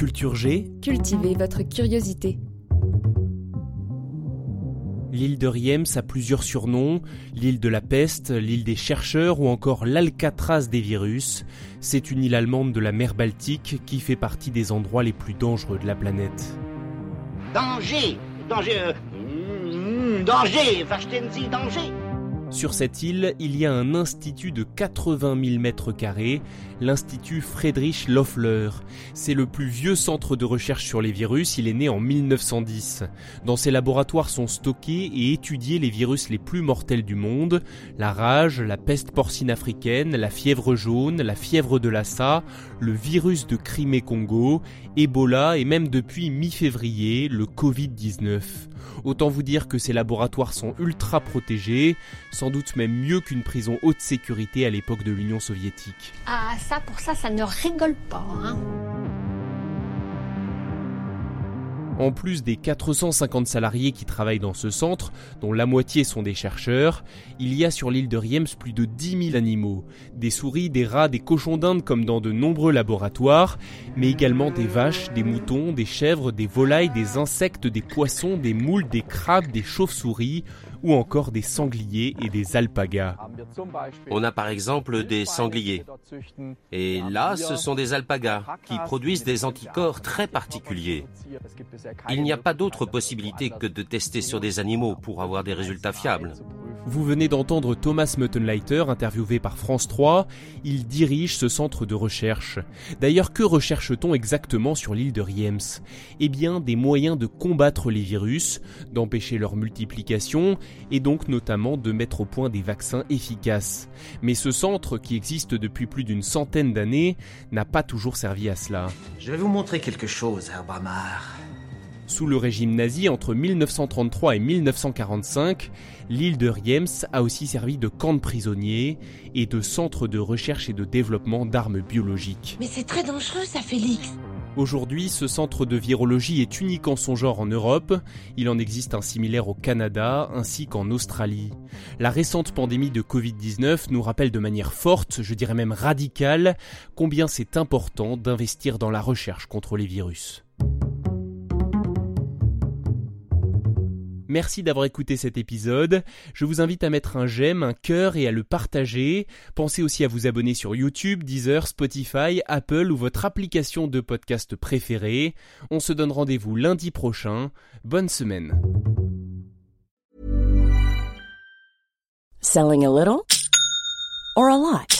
Culture G, Cultivez votre curiosité. l'île de Riems a plusieurs surnoms, l'île de la peste, l'île des chercheurs ou encore l'Alcatraz des virus. C'est une île allemande de la mer Baltique qui fait partie des endroits les plus dangereux de la planète. Danger Danger euh, mm, Danger Verstehen Sie Danger Sur cette île, il y a un institut de 80 000 mètres carrés, l'Institut Friedrich Loeffler. C'est le plus vieux centre de recherche sur les virus, il est né en 1910. Dans ses laboratoires sont stockés et étudiés les virus les plus mortels du monde, la rage, la peste porcine africaine, la fièvre jaune, la fièvre de Lassa, le virus de Crimée-Congo, Ebola et même depuis mi-février, le Covid-19. Autant vous dire que ces laboratoires sont ultra protégés, sans doute même mieux qu'une prison haute sécurité à l'époque de l'Union soviétique. Ah, ça, pour ça, ça ne rigole pas. Hein. En plus des 450 salariés qui travaillent dans ce centre, dont la moitié sont des chercheurs, il y a sur l'île de Riems plus de 10 000 animaux. Des souris, des rats, des cochons d'Inde comme dans de nombreux laboratoires, mais également des vaches, des moutons, des chèvres, des volailles, des insectes, des poissons, des moules, des crabes, des chauves-souris, ou encore des sangliers et des alpagas. On a par exemple des sangliers. Et là, ce sont des alpagas qui produisent des anticorps très particuliers. Il n'y a pas d'autre possibilité que de tester sur des animaux pour avoir des résultats fiables. Vous venez d'entendre Thomas Muttenleiter interviewé par France 3. Il dirige ce centre de recherche. D'ailleurs, que recherche-t-on exactement sur l'île de Riems Eh bien, des moyens de combattre les virus, d'empêcher leur multiplication et donc notamment de mettre au point des vaccins efficaces. Mais ce centre, qui existe depuis plus d'une centaine d'années, n'a pas toujours servi à cela. Je vais vous montrer quelque chose, Herbamar. Sous le régime nazi entre 1933 et 1945, l'île de Riems a aussi servi de camp de prisonniers et de centre de recherche et de développement d'armes biologiques. Mais c'est très dangereux, ça, Félix. Aujourd'hui, ce centre de virologie est unique en son genre en Europe. Il en existe un similaire au Canada ainsi qu'en Australie. La récente pandémie de Covid-19 nous rappelle de manière forte, je dirais même radicale, combien c'est important d'investir dans la recherche contre les virus. Merci d'avoir écouté cet épisode. Je vous invite à mettre un j'aime, un cœur et à le partager. Pensez aussi à vous abonner sur YouTube, Deezer, Spotify, Apple ou votre application de podcast préférée. On se donne rendez-vous lundi prochain. Bonne semaine. Selling a little or a lot?